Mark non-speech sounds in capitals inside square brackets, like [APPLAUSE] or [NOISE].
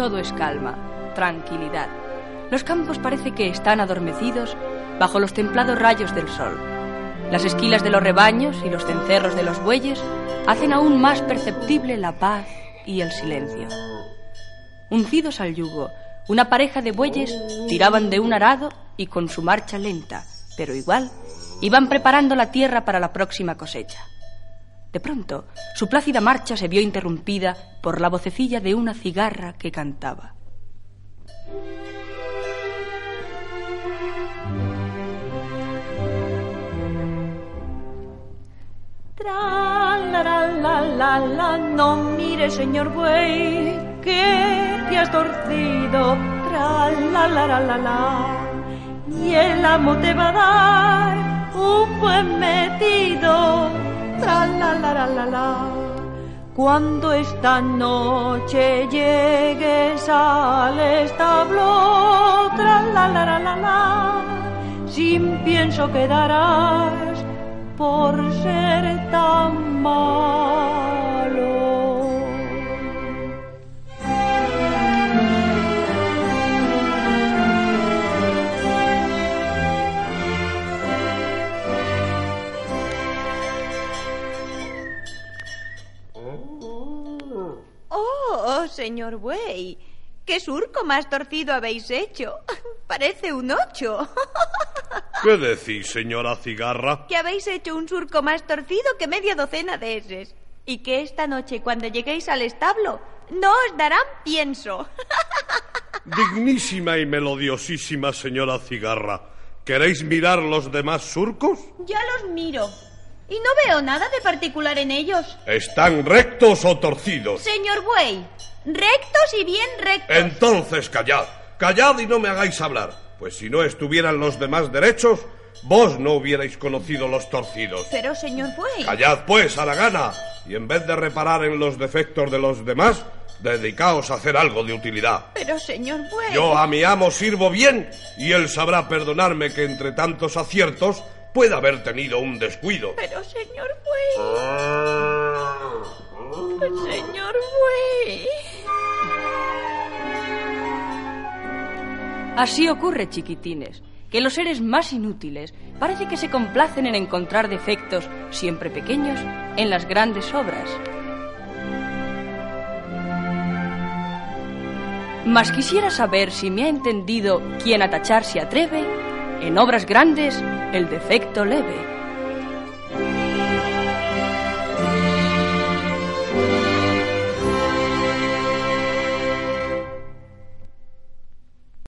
Todo es calma, tranquilidad. Los campos parece que están adormecidos bajo los templados rayos del sol. Las esquilas de los rebaños y los cencerros de los bueyes hacen aún más perceptible la paz y el silencio. Uncidos al yugo, una pareja de bueyes tiraban de un arado y con su marcha lenta, pero igual, iban preparando la tierra para la próxima cosecha. De pronto, su plácida marcha se vio interrumpida por la vocecilla de una cigarra que cantaba. Tra la la la la no mire señor buey que te has torcido. Tra la la la la, y el amo te va a dar un buen metido. La la la. Cuando esta noche llegues al establo, tra la la la la sin pienso quedarás por ser tan malo. Señor buey, qué surco más torcido habéis hecho. [LAUGHS] Parece un ocho. [LAUGHS] ¿Qué decís, señora Cigarra? que habéis hecho un surco más torcido que media docena de eses. Y que esta noche, cuando lleguéis al establo, no os darán pienso. [LAUGHS] Dignísima y melodiosísima señora Cigarra. ¿Queréis mirar los demás surcos? Ya los miro. Y no veo nada de particular en ellos. ¿Están rectos o torcidos? Señor buey, rectos y bien rectos. Entonces callad, callad y no me hagáis hablar, pues si no estuvieran los demás derechos, vos no hubierais conocido los torcidos. Pero, señor buey. Callad pues a la gana, y en vez de reparar en los defectos de los demás, dedicaos a hacer algo de utilidad. Pero, señor buey. Yo a mi amo sirvo bien, y él sabrá perdonarme que entre tantos aciertos pueda haber tenido un descuido. Pero, señor buey. Así ocurre, chiquitines, que los seres más inútiles parece que se complacen en encontrar defectos, siempre pequeños, en las grandes obras. Mas quisiera saber si me ha entendido quien a tachar se atreve, en obras grandes el defecto leve.